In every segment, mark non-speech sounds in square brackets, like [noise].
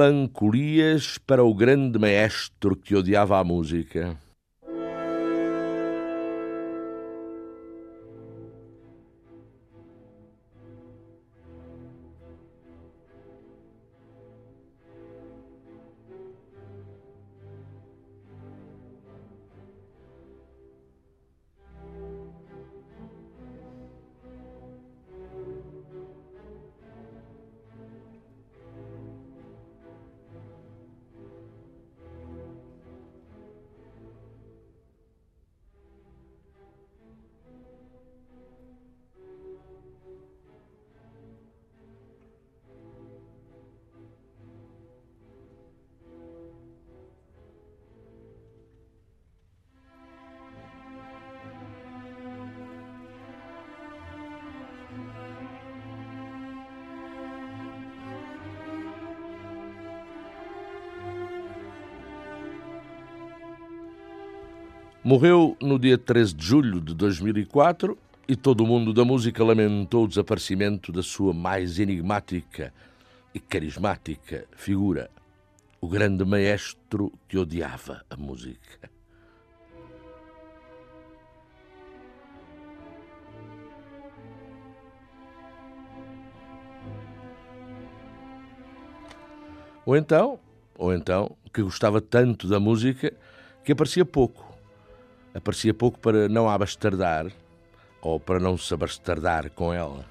Melancolias para o grande maestro que odiava a música. Morreu no dia 13 de julho de 2004 e todo o mundo da música lamentou o desaparecimento da sua mais enigmática e carismática figura, o grande maestro que odiava a música. Ou então, ou então, que gostava tanto da música que aparecia pouco aparecia pouco para não abastardar ou para não se abastardar com ela.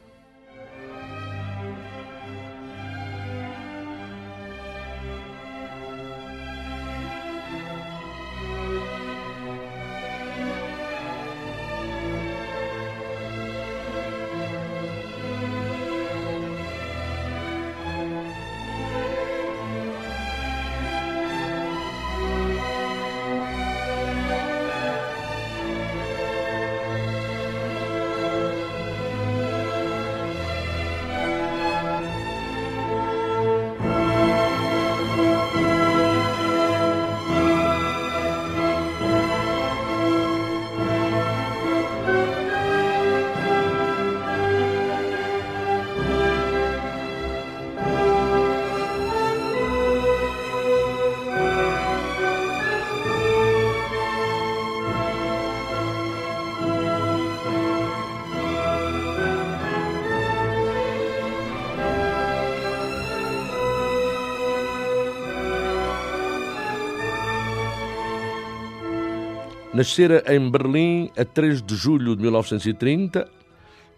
Nascera em Berlim a 3 de julho de 1930,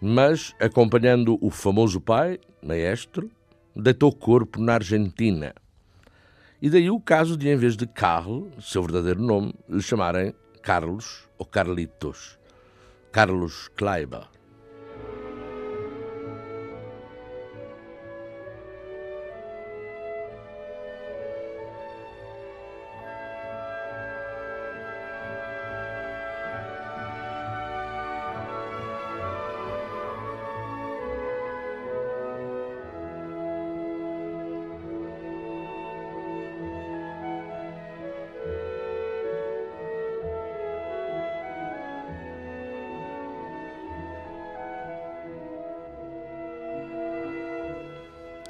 mas, acompanhando o famoso pai, maestro, deitou corpo na Argentina. E daí o caso de, em vez de Carl, seu verdadeiro nome, lhe chamarem Carlos ou Carlitos. Carlos Kleiber.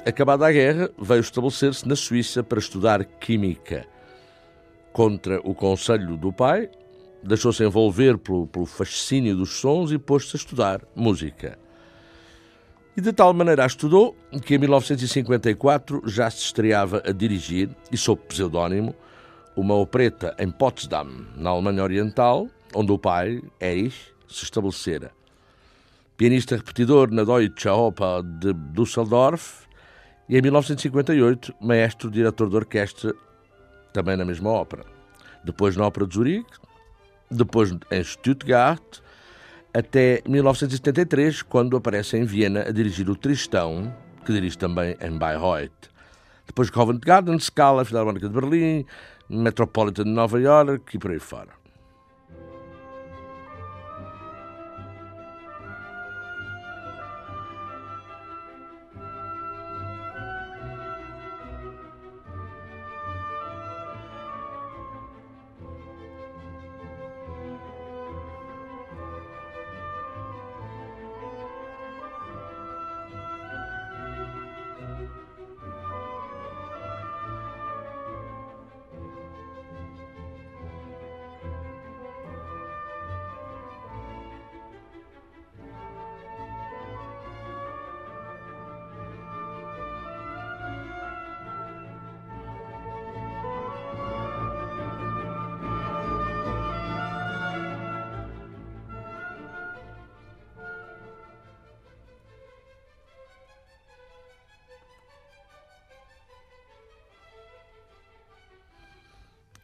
Acabada a guerra, veio estabelecer-se na Suíça para estudar Química. Contra o conselho do pai, deixou-se envolver pelo, pelo fascínio dos sons e pôs-se a estudar música. E de tal maneira a estudou que em 1954 já se estreava a dirigir, e sob pseudónimo, uma opereta em Potsdam, na Alemanha Oriental, onde o pai, Erich, se estabelecera. Pianista repetidor na Deutsche Oper de Düsseldorf, e em 1958, maestro diretor de orquestra, também na mesma ópera. Depois na Ópera de Zurique, depois em Stuttgart, até 1973, quando aparece em Viena a dirigir o Tristão, que dirige também em Bayreuth. Depois Covent Garden, Scala, Filarmónica de Berlim, Metropolitan de Nova York e por aí fora.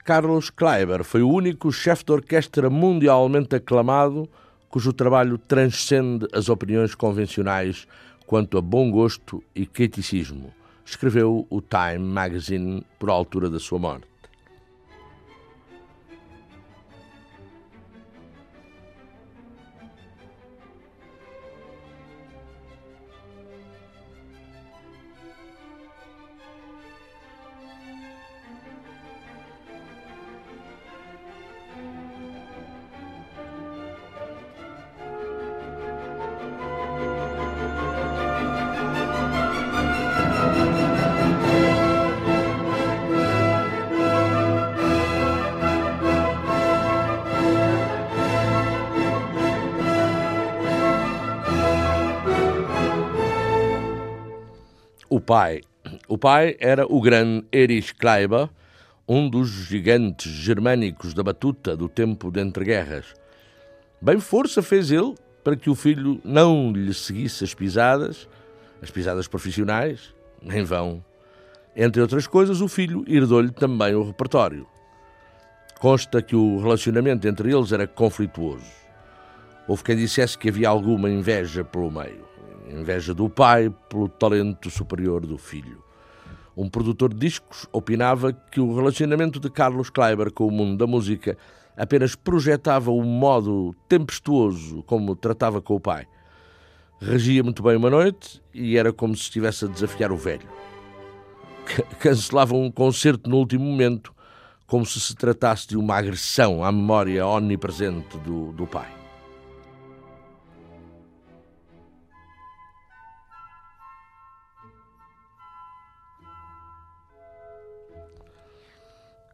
Carlos Kleiber foi o único chefe de orquestra mundialmente aclamado cujo trabalho transcende as opiniões convencionais quanto a bom gosto e criticismo, escreveu o Time Magazine por altura da sua morte. Pai. O pai era o grande Erich Kleiber, um dos gigantes germânicos da batuta do tempo de entreguerras. Bem força fez ele para que o filho não lhe seguisse as pisadas, as pisadas profissionais, em vão. Entre outras coisas, o filho herdou-lhe também o repertório. Consta que o relacionamento entre eles era conflituoso. Houve quem dissesse que havia alguma inveja pelo meio inveja do pai pelo talento superior do filho. Um produtor de discos opinava que o relacionamento de Carlos Kleiber com o mundo da música apenas projetava o modo tempestuoso como tratava com o pai. Regia muito bem uma noite e era como se estivesse a desafiar o velho. Cancelava um concerto no último momento, como se se tratasse de uma agressão à memória omnipresente do, do pai.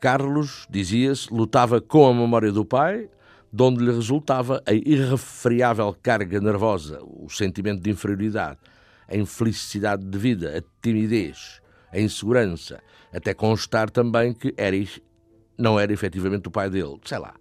Carlos, dizia-se, lutava com a memória do pai, de onde lhe resultava a irrefriável carga nervosa, o sentimento de inferioridade, a infelicidade de vida, a timidez, a insegurança, até constar também que Erich não era efetivamente o pai dele, sei lá.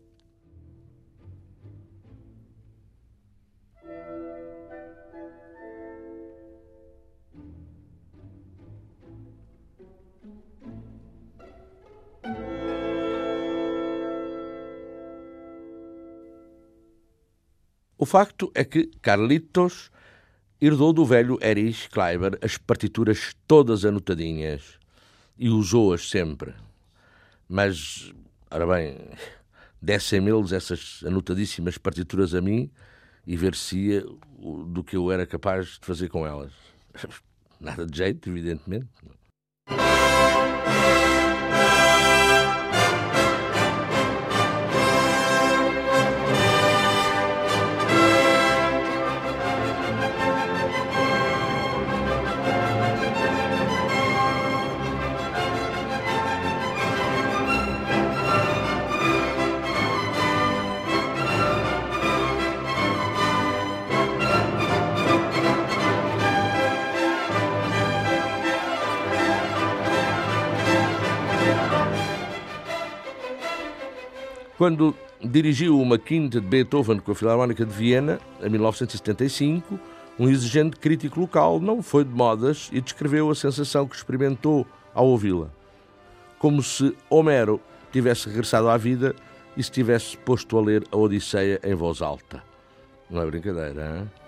O facto é que Carlitos herdou do velho Erich Kleiber as partituras todas anotadinhas e usou-as sempre. Mas, ora bem, dessem-me-eles essas anotadíssimas partituras a mim e ver-se-ia do que eu era capaz de fazer com elas. [laughs] Nada de jeito, evidentemente. Quando dirigiu uma quinta de Beethoven com a Filarmónica de Viena, em 1975, um exigente crítico local não foi de modas e descreveu a sensação que experimentou ao ouvi-la. Como se Homero tivesse regressado à vida e se tivesse posto a ler a Odisseia em voz alta. Não é brincadeira, hein?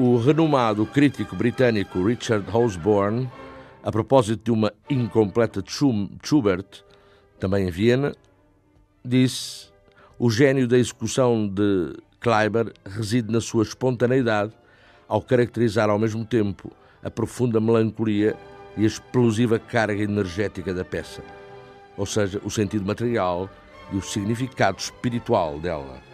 O renomado crítico britânico Richard Osborne, a propósito de uma incompleta de Schubert, também em Viena, disse: o gênio da execução de Kleiber reside na sua espontaneidade, ao caracterizar ao mesmo tempo a profunda melancolia e a explosiva carga energética da peça, ou seja, o sentido material e o significado espiritual dela.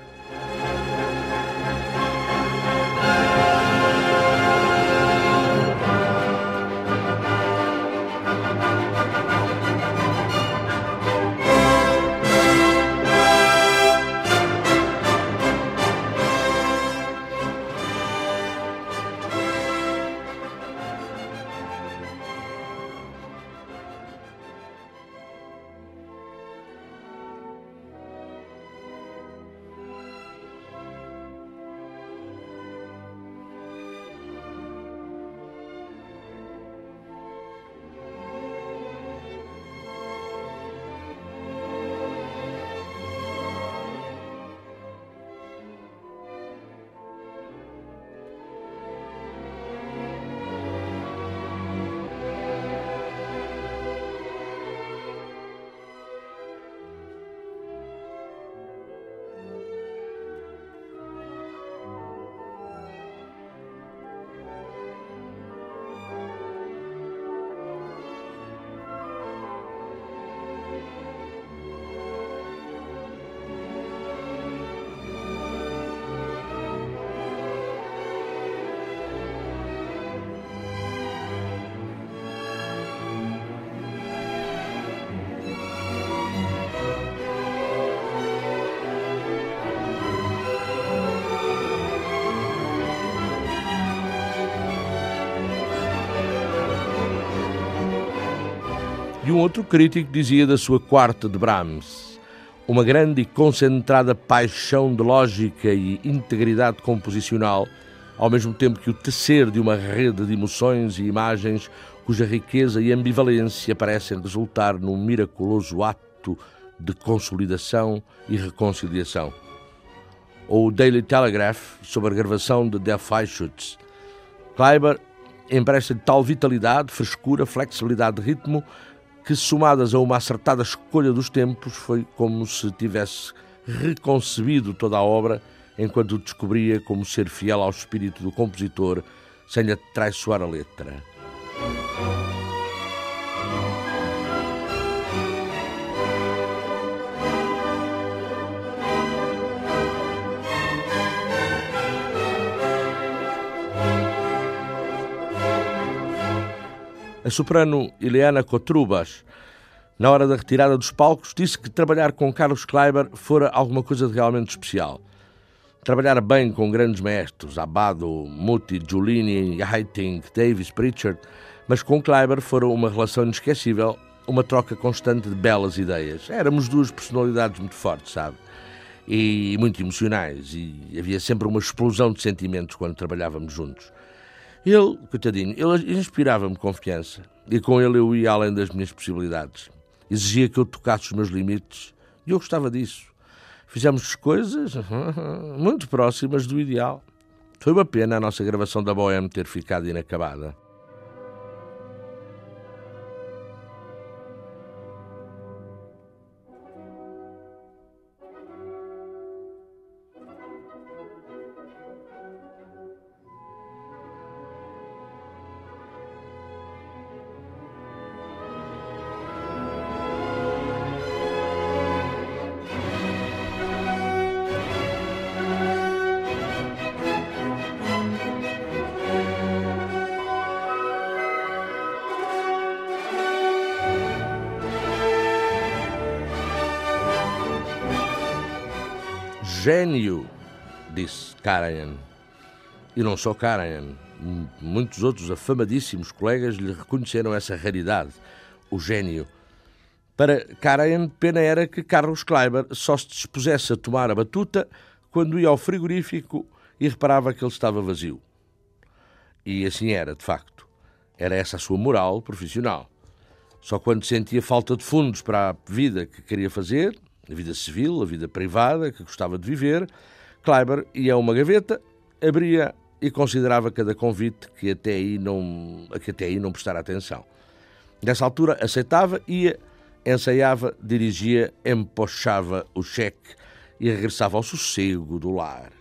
E um outro crítico dizia da sua quarta de Brahms: uma grande e concentrada paixão de lógica e integridade composicional, ao mesmo tempo que o tecer de uma rede de emoções e imagens cuja riqueza e ambivalência parecem resultar num miraculoso ato de consolidação e reconciliação. Ou o Daily Telegraph, sobre a gravação de Der Freischütz. Kleiber empresta tal vitalidade, frescura, flexibilidade de ritmo que, somadas a uma acertada escolha dos tempos, foi como se tivesse reconcebido toda a obra enquanto descobria como ser fiel ao espírito do compositor sem lhe traiçoar a letra. A soprano Ileana Cotrubas, na hora da retirada dos palcos, disse que trabalhar com Carlos Kleiber fora alguma coisa de realmente especial. Trabalhar bem com grandes maestros, Abado, Muti, Giulini, Haitink, Davis, Pritchard, mas com Kleiber fora uma relação inesquecível, uma troca constante de belas ideias. Éramos duas personalidades muito fortes, sabe? E muito emocionais, e havia sempre uma explosão de sentimentos quando trabalhávamos juntos. Ele, coitadinho, ele inspirava-me confiança e com ele eu ia além das minhas possibilidades. Exigia que eu tocasse os meus limites e eu gostava disso. Fizemos coisas [laughs] muito próximas do ideal. Foi uma pena a nossa gravação da Bohème ter ficado inacabada. Karajan. E não só Karajan, muitos outros afamadíssimos colegas lhe reconheceram essa raridade, o gênio. Para Karajan, pena era que Carlos Kleiber só se dispusesse a tomar a batuta quando ia ao frigorífico e reparava que ele estava vazio. E assim era, de facto. Era essa a sua moral profissional. Só quando sentia falta de fundos para a vida que queria fazer, a vida civil, a vida privada que gostava de viver, Kleiber ia a uma gaveta, abria e considerava cada convite que até aí não, que até aí não prestara atenção. Nessa altura aceitava, ia, ensaiava, dirigia, empochava o cheque e regressava ao sossego do lar.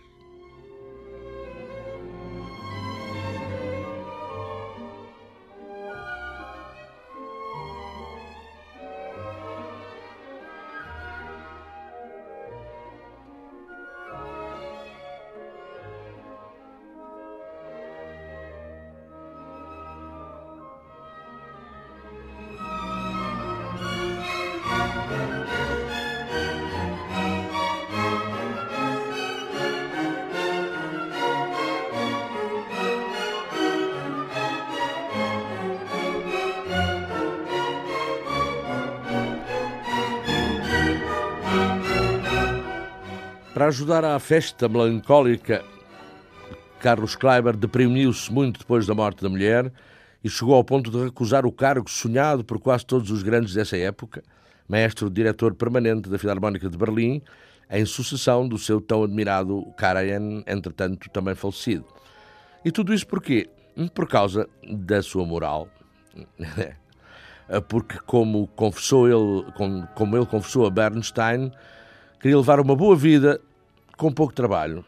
Para ajudar à festa melancólica, Carlos Kleiber deprimiu-se muito depois da morte da mulher e chegou ao ponto de recusar o cargo sonhado por quase todos os grandes dessa época, maestro diretor permanente da Filarmónica de Berlim, em sucessão do seu tão admirado Karajan, entretanto também falecido. E tudo isso porquê? Por causa da sua moral. [laughs] Porque, como, confessou ele, como ele confessou a Bernstein, queria levar uma boa vida com pouco trabalho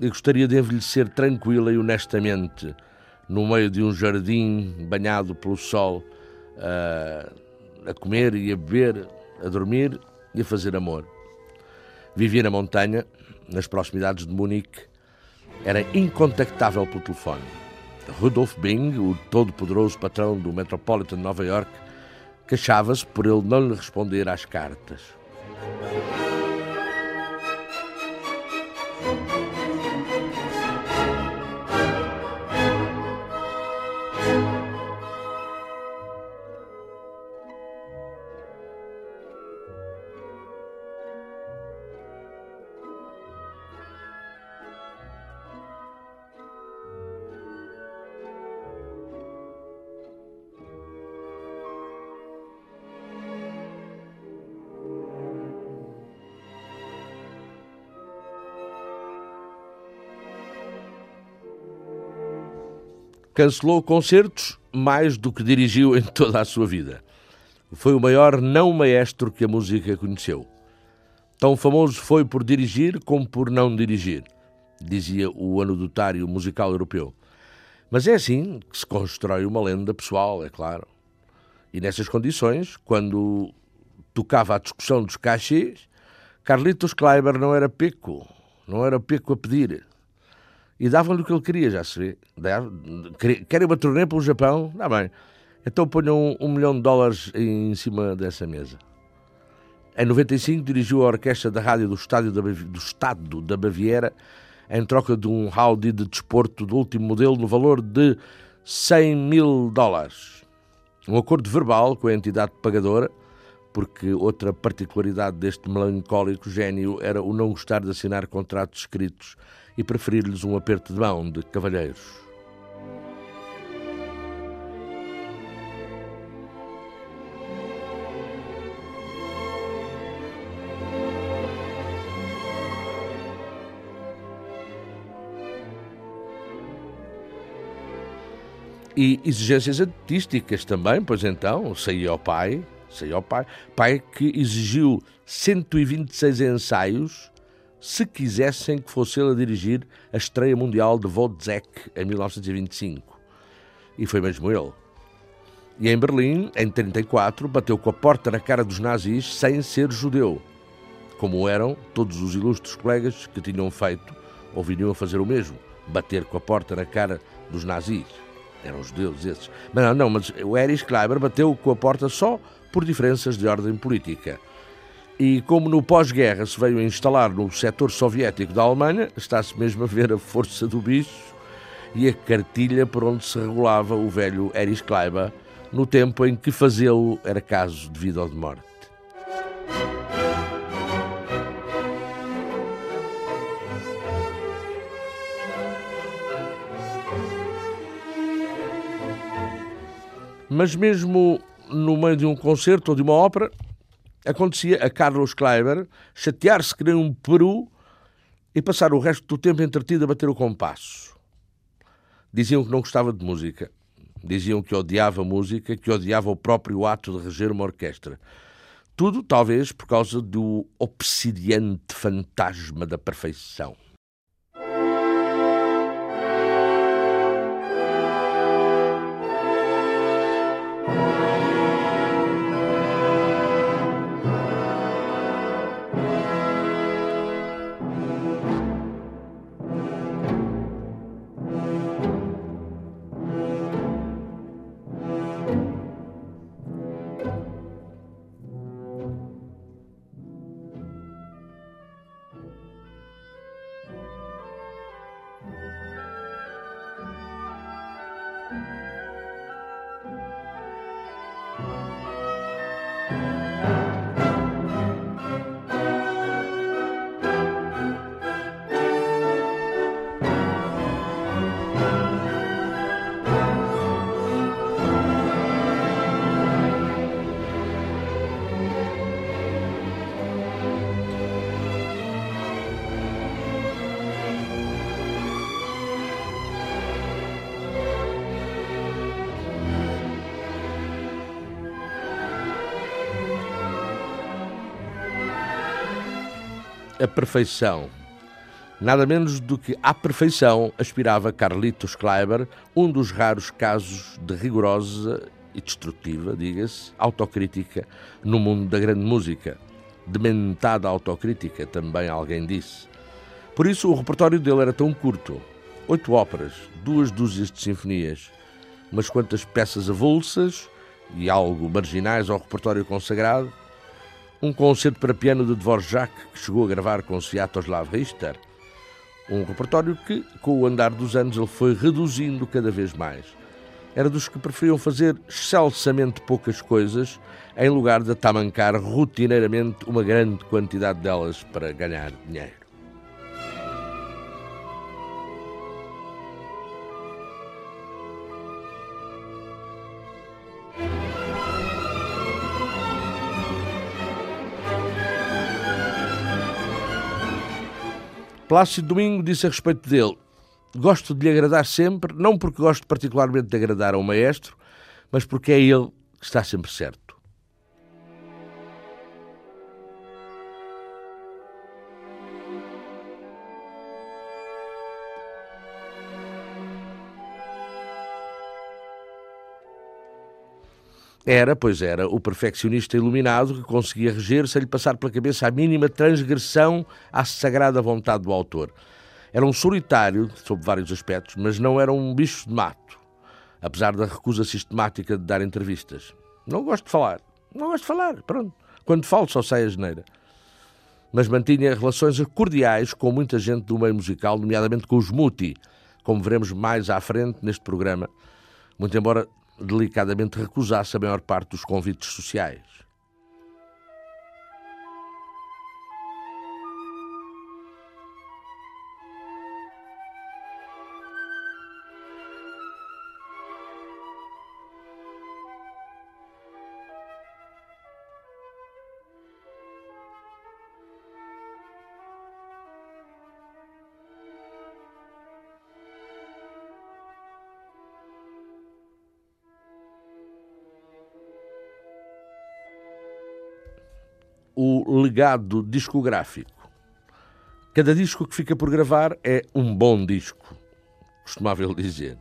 e gostaria de envelhecer tranquila e honestamente no meio de um jardim banhado pelo sol, a, a comer e a beber, a dormir e a fazer amor. Vivia na montanha, nas proximidades de Munique, era incontactável pelo telefone. Rudolf Bing, o todo-poderoso patrão do Metropolitan de Nova York, queixava-se por ele não lhe responder às cartas. Cancelou concertos mais do que dirigiu em toda a sua vida. Foi o maior não maestro que a música conheceu. Tão famoso foi por dirigir como por não dirigir, dizia o anedotário musical europeu. Mas é assim que se constrói uma lenda pessoal, é claro. E nessas condições, quando tocava a discussão dos cachês, Carlitos Kleiber não era peco, não era peco a pedir e davam-lhe o que ele queria, já se vê. Querem uma turnê pelo Japão? Dá bem. Então ponham um, um milhão de dólares em cima dessa mesa. Em 95 dirigiu a orquestra da rádio do, Estádio da, do Estado da Baviera em troca de um Audi de desporto do último modelo no valor de 100 mil dólares. Um acordo verbal com a entidade pagadora, porque outra particularidade deste melancólico gênio era o não gostar de assinar contratos escritos e preferir-lhes um aperto de mão de cavalheiros. E exigências artísticas também, pois então, saía ao pai, saía ao pai, pai que exigiu 126 ensaios se quisessem que fosse ele a dirigir a estreia mundial de Wozzeck em 1925. E foi mesmo ele. E em Berlim, em 34, bateu com a porta na cara dos nazis sem ser judeu, como eram todos os ilustres colegas que tinham feito ou viriam a fazer o mesmo, bater com a porta na cara dos nazis. Eram judeus esses. Mas não, não, mas o Erich Kleiber bateu com a porta só por diferenças de ordem política. E como no pós-guerra se veio a instalar no setor soviético da Alemanha, está-se mesmo a ver a força do bicho e a cartilha por onde se regulava o velho Erich Kleiber no tempo em que fazê-lo era caso de vida ou de morte. Mas mesmo no meio de um concerto ou de uma ópera, acontecia a Carlos Kleiber chatear-se que nem um peru e passar o resto do tempo entretido a bater o compasso. Diziam que não gostava de música. Diziam que odiava música, que odiava o próprio ato de reger uma orquestra. Tudo, talvez, por causa do obsidiante fantasma da perfeição. A perfeição. Nada menos do que à perfeição aspirava Carlitos Kleiber, um dos raros casos de rigorosa e destrutiva, diga-se, autocrítica no mundo da grande música. Dementada autocrítica, também alguém disse. Por isso o repertório dele era tão curto. Oito óperas, duas dúzias de sinfonias, umas quantas peças avulsas e algo marginais ao repertório consagrado, um concerto para piano de Dvorak que chegou a gravar com Sviatoslav Richter, um repertório que, com o andar dos anos, ele foi reduzindo cada vez mais. Era dos que preferiam fazer excelsamente poucas coisas em lugar de atamancar rotineiramente uma grande quantidade delas para ganhar dinheiro. Plácido Domingo disse a respeito dele: Gosto de lhe agradar sempre, não porque gosto particularmente de agradar ao maestro, mas porque é ele que está sempre certo. Era, pois era, o perfeccionista iluminado que conseguia reger sem lhe passar pela cabeça a mínima transgressão à sagrada vontade do autor. Era um solitário, sob vários aspectos, mas não era um bicho de mato, apesar da recusa sistemática de dar entrevistas. Não gosto de falar. Não gosto de falar, pronto. Quando falo só sai a geneira. Mas mantinha relações cordiais com muita gente do meio musical, nomeadamente com os Muti, como veremos mais à frente neste programa, muito embora delicadamente recusasse a maior parte dos convites sociais. Legado discográfico. Cada disco que fica por gravar é um bom disco, costumava ele dizer.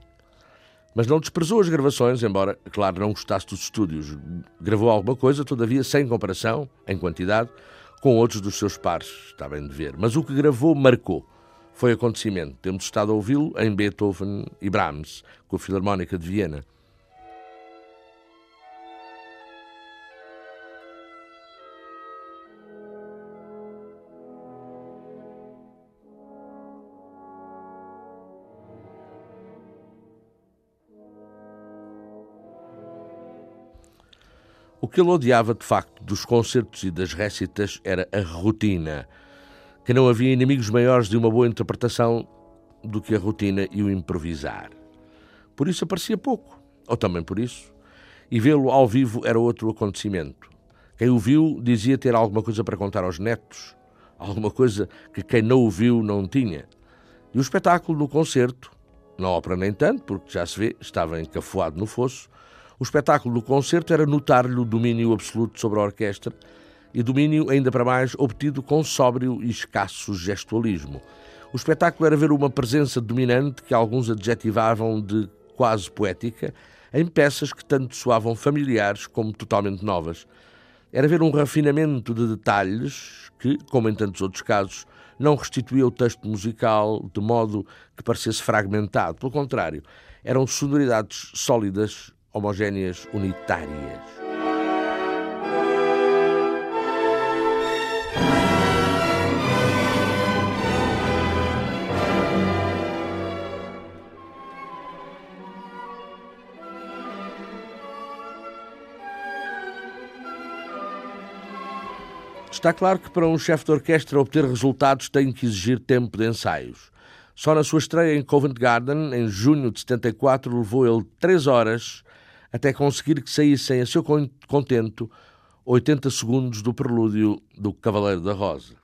Mas não desprezou as gravações, embora, claro, não gostasse dos estúdios. Gravou alguma coisa, todavia, sem comparação, em quantidade, com outros dos seus pares, está bem de ver. Mas o que gravou marcou. Foi acontecimento. Temos estado a ouvi-lo em Beethoven e Brahms, com a Filarmónica de Viena. Que ele odiava, de facto, dos concertos e das récitas era a rotina, que não havia inimigos maiores de uma boa interpretação do que a rotina e o improvisar. Por isso aparecia pouco, ou também por isso, e vê-lo ao vivo era outro acontecimento. Quem o viu dizia ter alguma coisa para contar aos netos, alguma coisa que quem não o viu não tinha. E o espetáculo no concerto, Na ópera, nem tanto, porque já se vê, estava encafuado no fosso. O espetáculo do concerto era notar-lhe o domínio absoluto sobre a orquestra e domínio ainda para mais obtido com sóbrio e escasso gestualismo. O espetáculo era ver uma presença dominante que alguns adjetivavam de quase poética em peças que tanto soavam familiares como totalmente novas. Era ver um refinamento de detalhes que, como em tantos outros casos, não restituía o texto musical de modo que parecesse fragmentado. Pelo contrário, eram sonoridades sólidas, homogéneas, unitárias. Está claro que para um chefe de orquestra obter resultados tem que exigir tempo de ensaios. Só na sua estreia em Covent Garden, em junho de 74, levou ele três horas até conseguir que saíssem a seu contento 80 segundos do prelúdio do Cavaleiro da Rosa.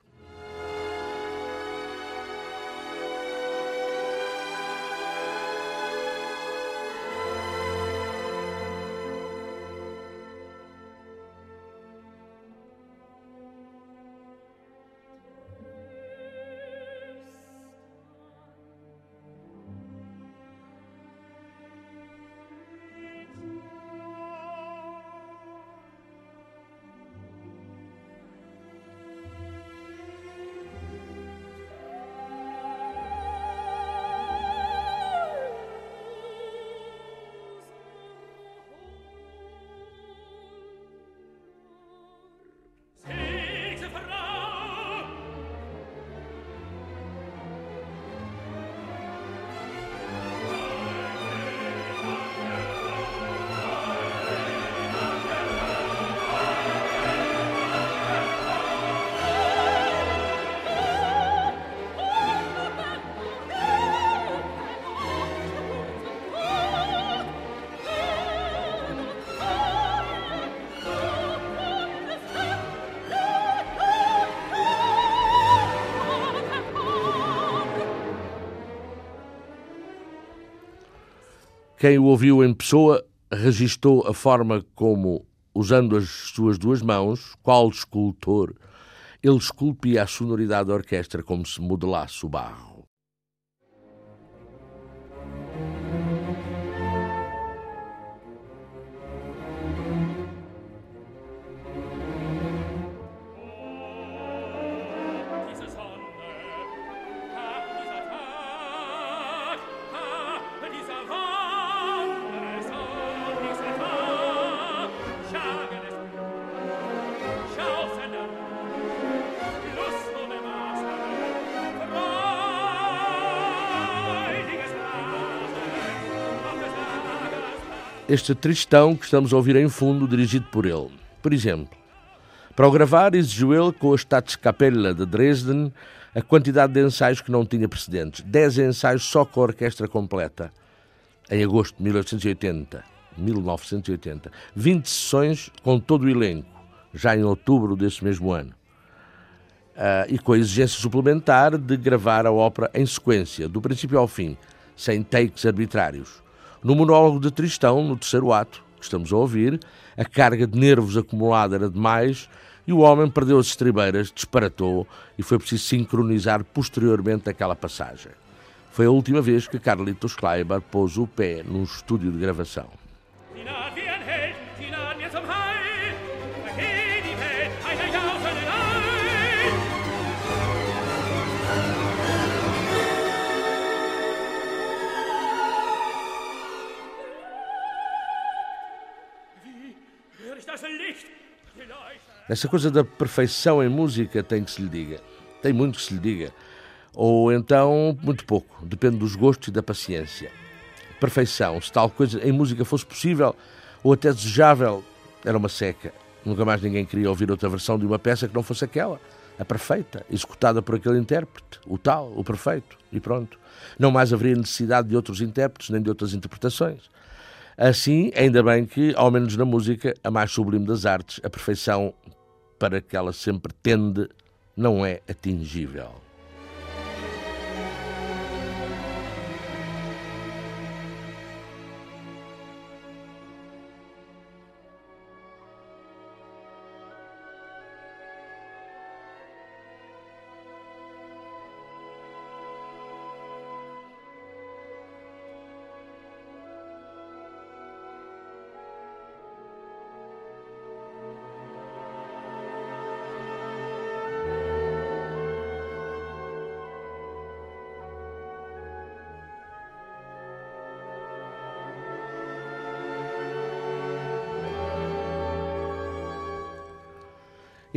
Quem o ouviu em pessoa registou a forma como, usando as suas duas mãos, qual escultor, ele esculpia a sonoridade da orquestra como se modelasse o barro. Este tristão que estamos a ouvir em fundo, dirigido por ele. Por exemplo, para o gravar, exigiu ele, com a Staatskapelle de Dresden, a quantidade de ensaios que não tinha precedentes. Dez ensaios só com a orquestra completa, em agosto de 1880. 1980. 20 sessões com todo o elenco, já em outubro desse mesmo ano. Uh, e com a exigência suplementar de gravar a ópera em sequência, do princípio ao fim, sem takes arbitrários. No monólogo de Tristão, no terceiro ato, que estamos a ouvir, a carga de nervos acumulada era demais e o homem perdeu as estribeiras, disparatou e foi preciso sincronizar posteriormente aquela passagem. Foi a última vez que Carlitos Kleiber pôs o pé num estúdio de gravação. Essa coisa da perfeição em música tem que se lhe diga. Tem muito que se lhe diga. Ou então, muito pouco. Depende dos gostos e da paciência. Perfeição. Se tal coisa em música fosse possível ou até desejável, era uma seca. Nunca mais ninguém queria ouvir outra versão de uma peça que não fosse aquela. A perfeita, executada por aquele intérprete, o tal, o perfeito, e pronto. Não mais haveria necessidade de outros intérpretes nem de outras interpretações. Assim, ainda bem que, ao menos na música, a mais sublime das artes, a perfeição para que ela sempre tende, não é atingível.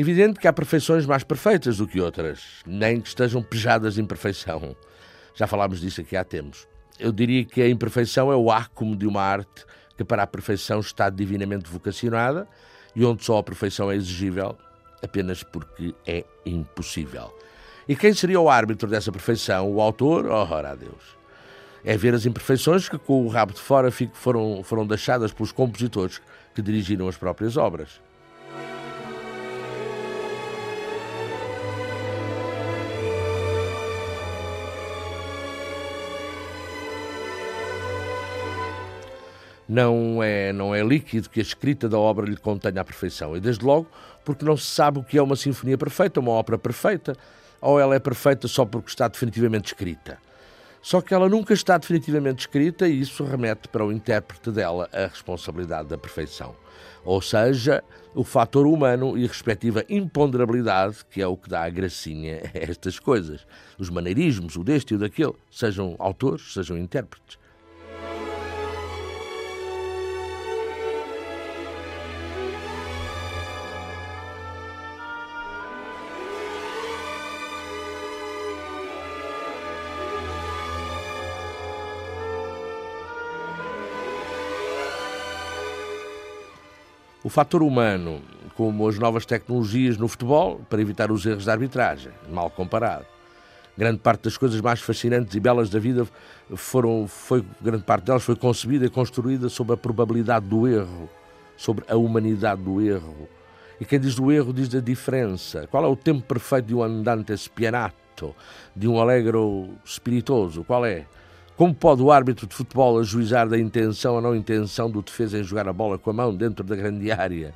Evidente que há perfeições mais perfeitas do que outras, nem que estejam pejadas de imperfeição. Já falámos disso aqui há tempos. Eu diria que a imperfeição é o ácume de uma arte que para a perfeição está divinamente vocacionada e onde só a perfeição é exigível apenas porque é impossível. E quem seria o árbitro dessa perfeição? O autor? Ora a Deus. É ver as imperfeições que, com o rabo de fora, foram, foram deixadas pelos compositores que dirigiram as próprias obras. Não é, não é líquido que a escrita da obra lhe contenha a perfeição. E desde logo, porque não se sabe o que é uma sinfonia perfeita, uma ópera perfeita, ou ela é perfeita só porque está definitivamente escrita. Só que ela nunca está definitivamente escrita e isso remete para o intérprete dela a responsabilidade da perfeição. Ou seja, o fator humano e a respectiva imponderabilidade, que é o que dá a gracinha a estas coisas. Os maneirismos, o deste e o daquele, sejam autores, sejam intérpretes. O fator humano, como as novas tecnologias no futebol, para evitar os erros da arbitragem, mal comparado. Grande parte das coisas mais fascinantes e belas da vida foram, foi, grande parte delas foi concebida e construída sob a probabilidade do erro, sobre a humanidade do erro. E quem diz do erro diz da diferença. Qual é o tempo perfeito de um andante spianato, de um alegro espiritoso? Qual é? Como pode o árbitro de futebol ajuizar da intenção ou não intenção do defesa em jogar a bola com a mão dentro da grande área?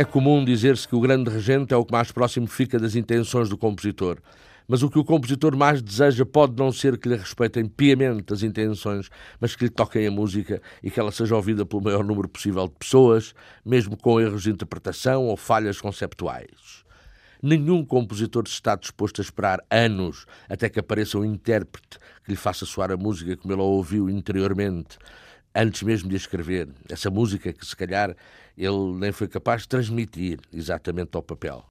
É comum dizer-se que o grande regente é o que mais próximo fica das intenções do compositor. Mas o que o compositor mais deseja pode não ser que lhe respeitem piamente as intenções, mas que lhe toquem a música e que ela seja ouvida pelo maior número possível de pessoas, mesmo com erros de interpretação ou falhas conceptuais. Nenhum compositor está disposto a esperar anos até que apareça um intérprete que lhe faça soar a música como ele a ouviu interiormente, antes mesmo de escrever. Essa música que, se calhar, ele nem foi capaz de transmitir exatamente ao papel.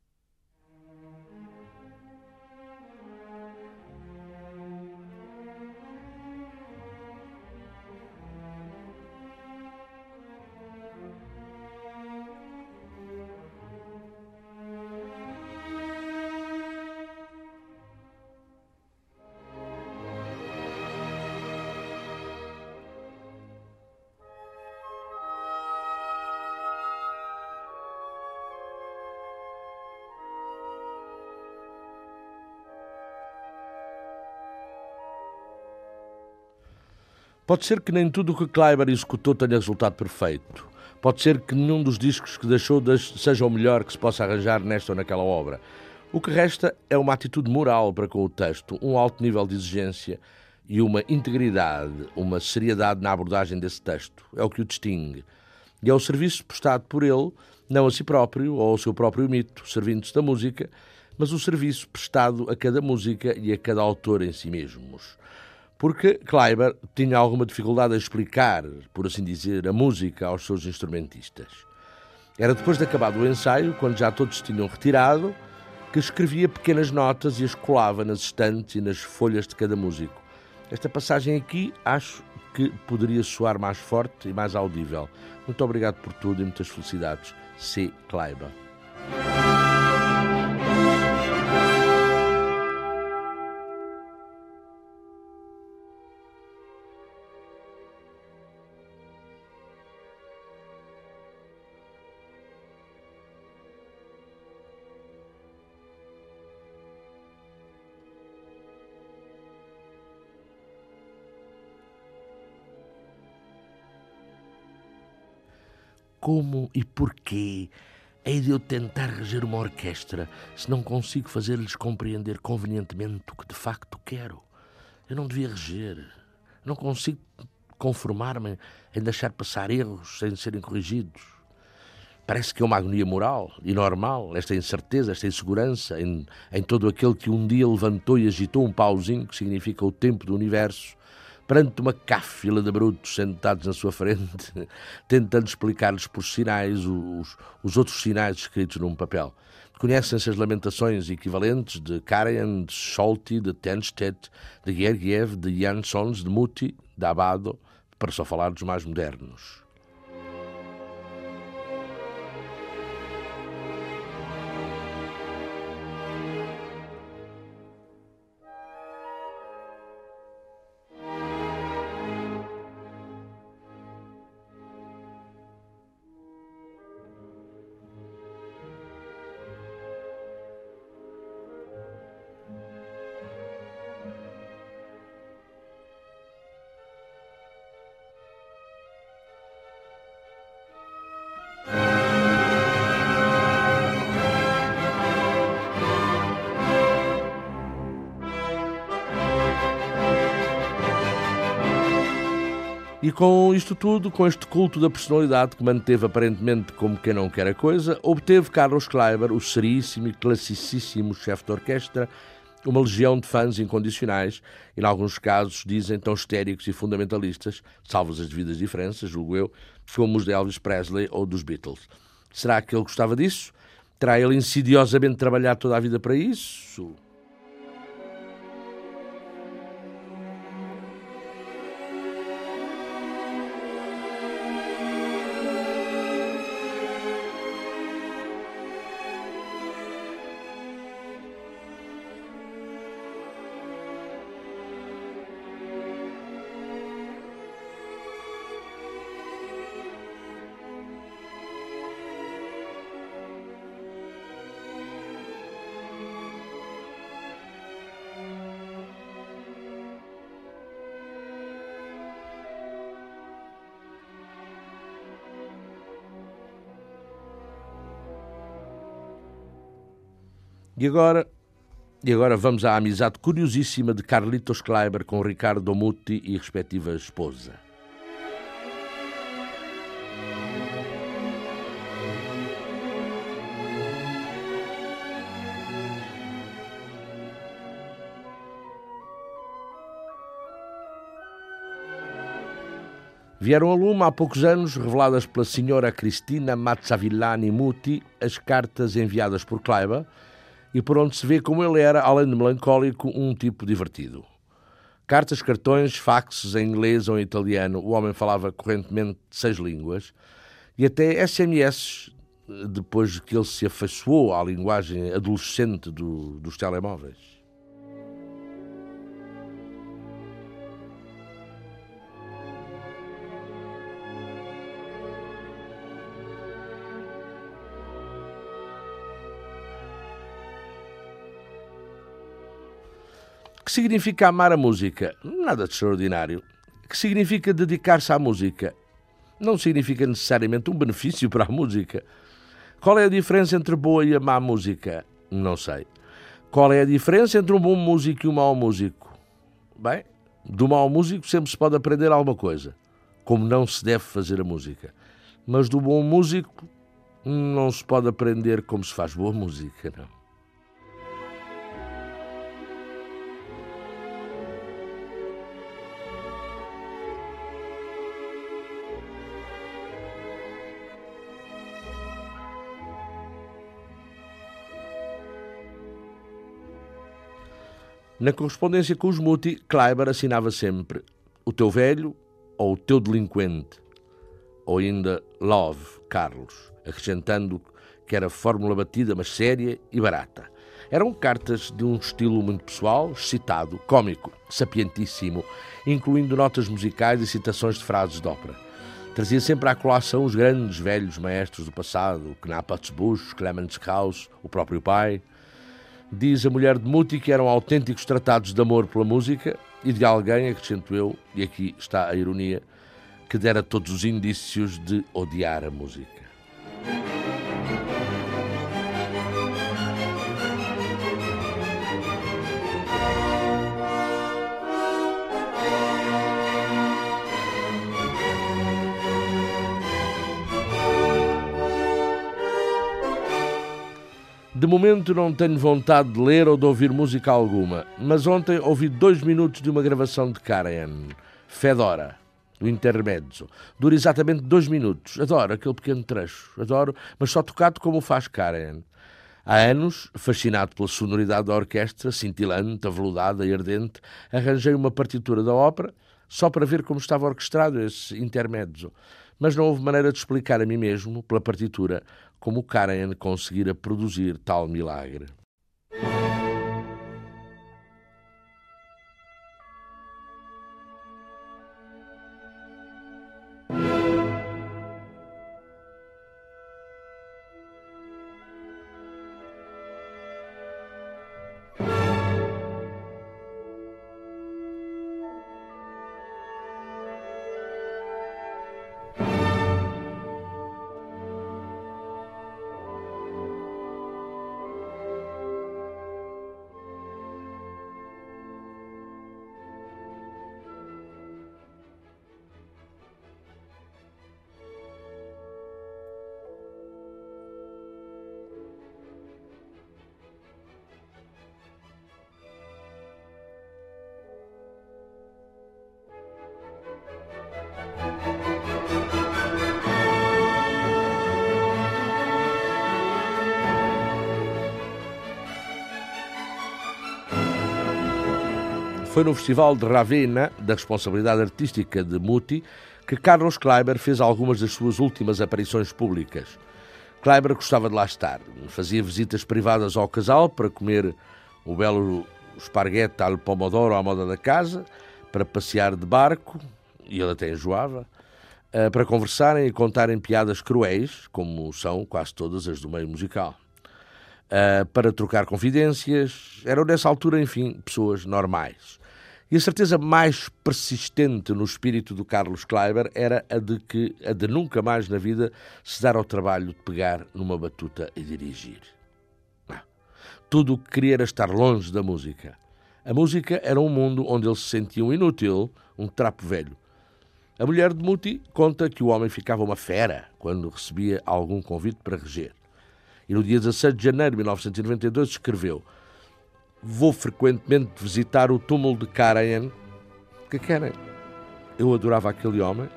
Pode ser que nem tudo o que Kleiber executou tenha resultado perfeito. Pode ser que nenhum dos discos que deixou seja o melhor que se possa arranjar nesta ou naquela obra. O que resta é uma atitude moral para com o texto, um alto nível de exigência e uma integridade, uma seriedade na abordagem desse texto. É o que o distingue. E é o serviço prestado por ele, não a si próprio ou ao seu próprio mito, servindo-se da música, mas o serviço prestado a cada música e a cada autor em si mesmos porque Kleiber tinha alguma dificuldade a explicar, por assim dizer, a música aos seus instrumentistas. Era depois de acabado o ensaio, quando já todos tinham retirado, que escrevia pequenas notas e as colava nas estantes e nas folhas de cada músico. Esta passagem aqui acho que poderia soar mais forte e mais audível. Muito obrigado por tudo e muitas felicidades. C. Kleiber. Como e porquê hei de eu tentar reger uma orquestra se não consigo fazer-lhes compreender convenientemente o que de facto quero? Eu não devia reger. Não consigo conformar-me em deixar passar erros sem serem corrigidos. Parece que é uma agonia moral e normal, esta incerteza, esta insegurança em, em todo aquele que um dia levantou e agitou um pauzinho, que significa o tempo do universo, perante uma cáfila de brutos sentados na sua frente, tentando explicar-lhes por sinais os, os outros sinais escritos num papel. Conhecem-se as lamentações equivalentes de Karajan, de Scholti, de Tenstedt, de Gergiev, de Jansons, de Muti, de Abado, para só falar dos mais modernos. E com isto tudo, com este culto da personalidade que manteve aparentemente como quem não quer a coisa, obteve Carlos Kleiber, o seríssimo e classicíssimo chefe de orquestra, uma legião de fãs incondicionais, e em alguns casos dizem tão histéricos e fundamentalistas, salvos as devidas diferenças, julgo eu, como os de Elvis Presley ou dos Beatles. Será que ele gostava disso? Terá ele insidiosamente trabalhado toda a vida para isso? E agora, e agora vamos à amizade curiosíssima de Carlitos Kleiber com Ricardo Muti e respectiva esposa. Vieram a lume há poucos anos, reveladas pela senhora Cristina Mazzavillani Muti, as cartas enviadas por Kleiber, e por onde se vê como ele era, além de melancólico, um tipo divertido. Cartas, cartões, faxes em inglês ou em italiano, o homem falava correntemente seis línguas, e até SMS, depois que ele se afeiçoou à linguagem adolescente do, dos telemóveis. Que significa amar a música? Nada de extraordinário. Que significa dedicar-se à música? Não significa necessariamente um benefício para a música. Qual é a diferença entre boa e má música? Não sei. Qual é a diferença entre um bom músico e um mau músico? Bem, do mau músico sempre se pode aprender alguma coisa, como não se deve fazer a música. Mas do bom músico não se pode aprender como se faz boa música, não. Na correspondência com os Muti, Kleiber assinava sempre o teu velho ou o teu delinquente, ou ainda Love, Carlos, acrescentando que era fórmula batida, mas séria e barata. Eram cartas de um estilo muito pessoal, excitado, cômico, sapientíssimo, incluindo notas musicais e citações de frases de ópera. Trazia sempre à colação os grandes velhos maestros do passado, Knappatz Busch, Clemens Krauss, o próprio pai, Diz a mulher de Muti que eram autênticos tratados de amor pela música e de alguém, acrescento eu, e aqui está a ironia, que dera todos os indícios de odiar a música. De momento não tenho vontade de ler ou de ouvir música alguma, mas ontem ouvi dois minutos de uma gravação de Karen, Fedora, do Intermezzo. Dura exatamente dois minutos. Adoro aquele pequeno trecho, adoro, mas só tocado como faz Karen. Há anos, fascinado pela sonoridade da orquestra, cintilante, aveludada e ardente, arranjei uma partitura da ópera só para ver como estava orquestrado esse intermezzo. Mas não houve maneira de explicar a mim mesmo, pela partitura, como Karen conseguira produzir tal milagre. Foi no Festival de Ravenna, da responsabilidade artística de Muti, que Carlos Kleiber fez algumas das suas últimas aparições públicas. Kleiber gostava de lá estar. Fazia visitas privadas ao casal para comer o belo esparguete al pomodoro à moda da casa, para passear de barco, e ele até enjoava, eh, para conversarem e contarem piadas cruéis, como são quase todas as do meio musical. Eh, para trocar confidências, eram nessa altura, enfim, pessoas normais. E a certeza mais persistente no espírito do Carlos Kleiber era a de que a de nunca mais na vida se dar ao trabalho de pegar numa batuta e dirigir. Não. Tudo o que queria era estar longe da música. A música era um mundo onde ele se sentia um inútil, um trapo velho. A mulher de Muti conta que o homem ficava uma fera quando recebia algum convite para reger. E no dia 16 de janeiro de 1992 escreveu vou frequentemente visitar o túmulo de Karajan. Que querem? Eu adorava aquele homem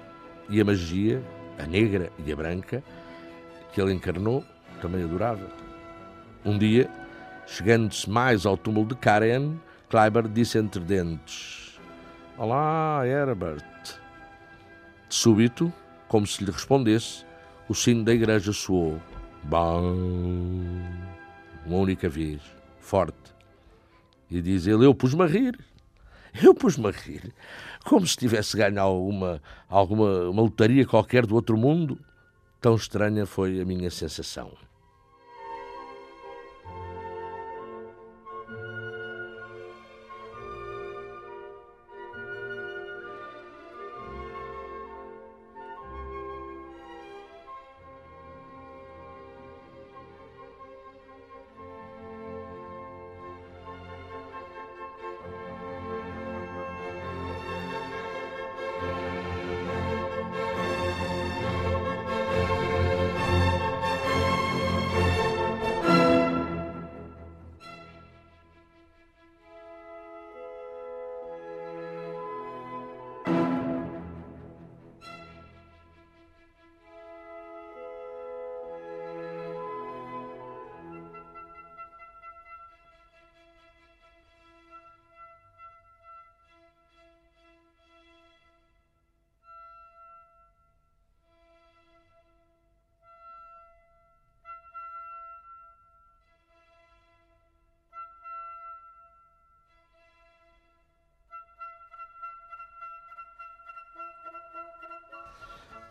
e a magia, a negra e a branca, que ele encarnou, também adorava. Um dia, chegando-se mais ao túmulo de Karajan, Kleiber disse entre dentes: Olá, Herbert. De súbito, como se lhe respondesse, o sino da igreja soou. Bom. Uma única vez, forte e diz ele: Eu pus-me a rir. Eu pus-me a rir. Como se tivesse ganho alguma, alguma uma lotaria qualquer do outro mundo. Tão estranha foi a minha sensação.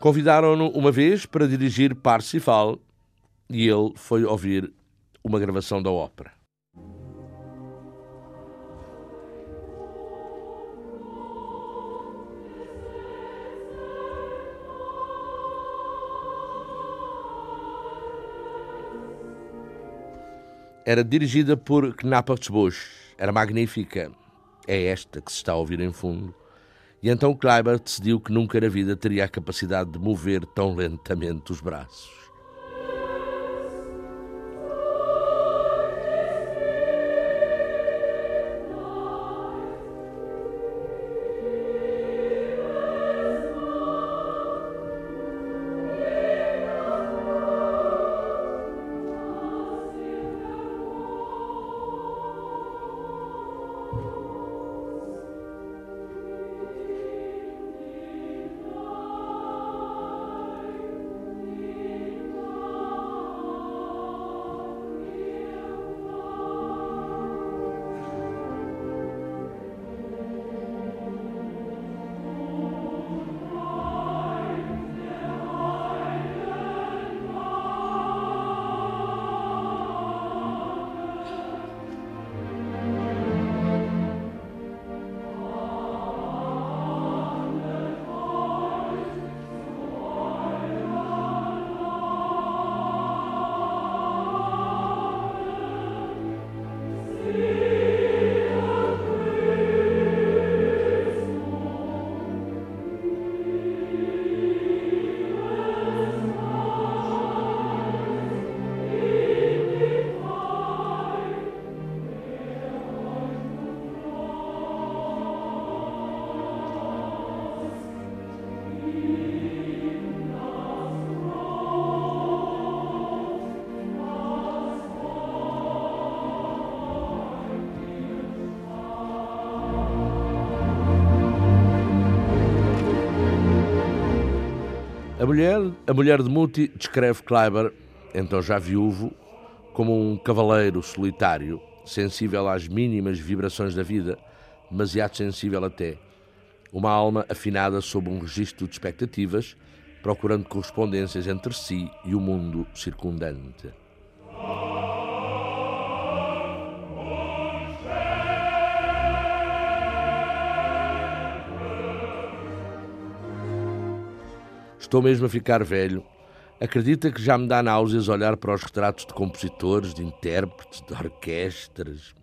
Convidaram-no uma vez para dirigir Parsifal e ele foi ouvir uma gravação da ópera. Era dirigida por Knappertsbusch. Era magnífica. É esta que se está a ouvir em fundo. E então Kleiber decidiu que nunca na vida teria a capacidade de mover tão lentamente os braços. A mulher, a mulher de Muti descreve Kleiber, então já viúvo, como um cavaleiro solitário, sensível às mínimas vibrações da vida, demasiado sensível até. Uma alma afinada sob um registro de expectativas, procurando correspondências entre si e o mundo circundante. Estou mesmo a ficar velho. Acredita que já me dá náuseas olhar para os retratos de compositores, de intérpretes, de orquestras.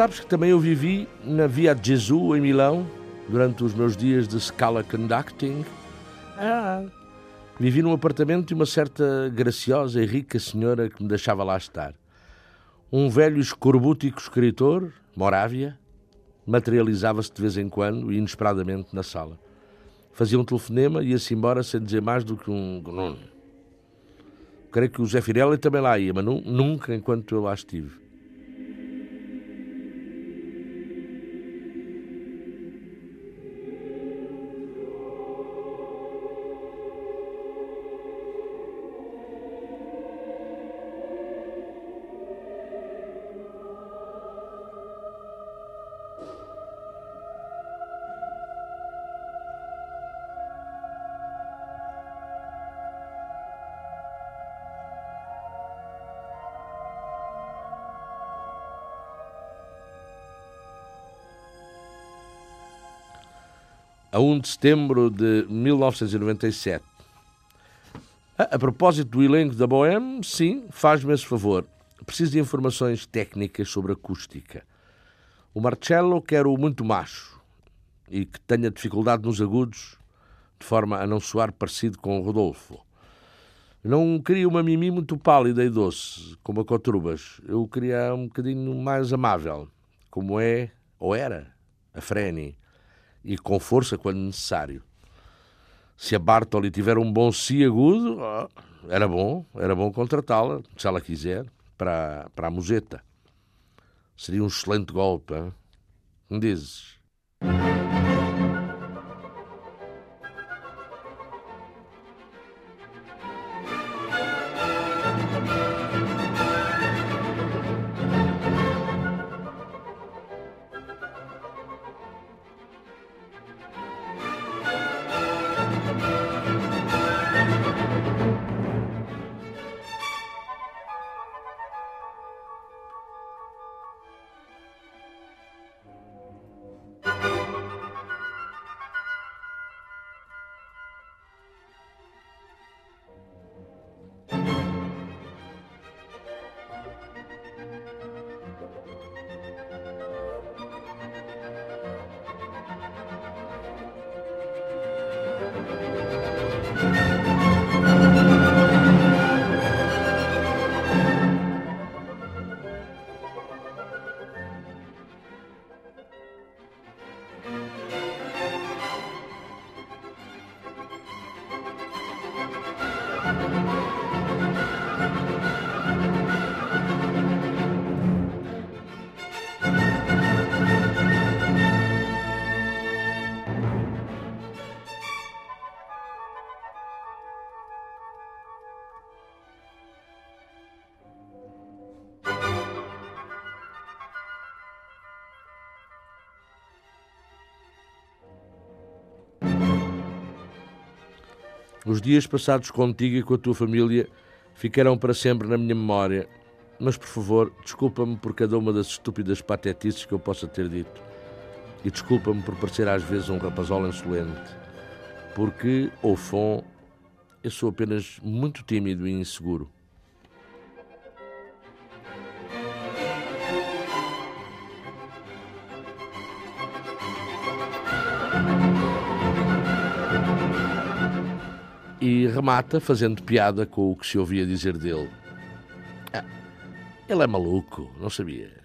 Sabes que também eu vivi na Via Gesù, em Milão, durante os meus dias de Scala Conducting. Ah, vivi num apartamento de uma certa graciosa e rica senhora que me deixava lá estar. Um velho escorbútico escritor, Morávia, materializava-se de vez em quando e inesperadamente na sala. Fazia um telefonema e ia-se embora sem dizer mais do que um gnum. Creio que o Zé Firelli também lá ia, mas nunca enquanto eu lá estive. A 1 de setembro de 1997. A, a propósito do elenco da Bohème, sim, faz-me esse favor. Preciso de informações técnicas sobre acústica. O Marcello quer o muito macho e que tenha dificuldade nos agudos, de forma a não soar parecido com o Rodolfo. Não queria uma Mimi muito pálida e doce, como a Cotrubas. Eu queria um bocadinho mais amável, como é, ou era, a Freni e com força quando necessário. Se a Bartoli tiver um bom si agudo, era bom, era bom contratá-la, se ela quiser, para, para a museta. Seria um excelente golpe, hein? Dizes? Os dias passados contigo e com a tua família ficarão para sempre na minha memória, mas por favor, desculpa-me por cada uma das estúpidas patetices que eu possa ter dito. E desculpa-me por parecer às vezes um rapazola insolente, porque, ao fond, eu sou apenas muito tímido e inseguro. Remata fazendo piada com o que se ouvia dizer dele. Ah, ele é maluco, não sabia.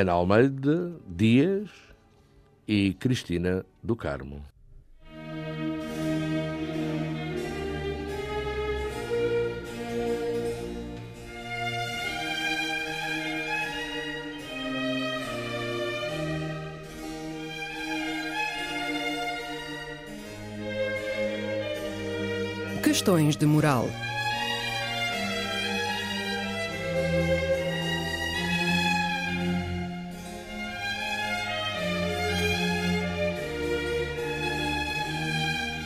E Ana Almeida Dias e Cristina do Carmo. Questões de moral.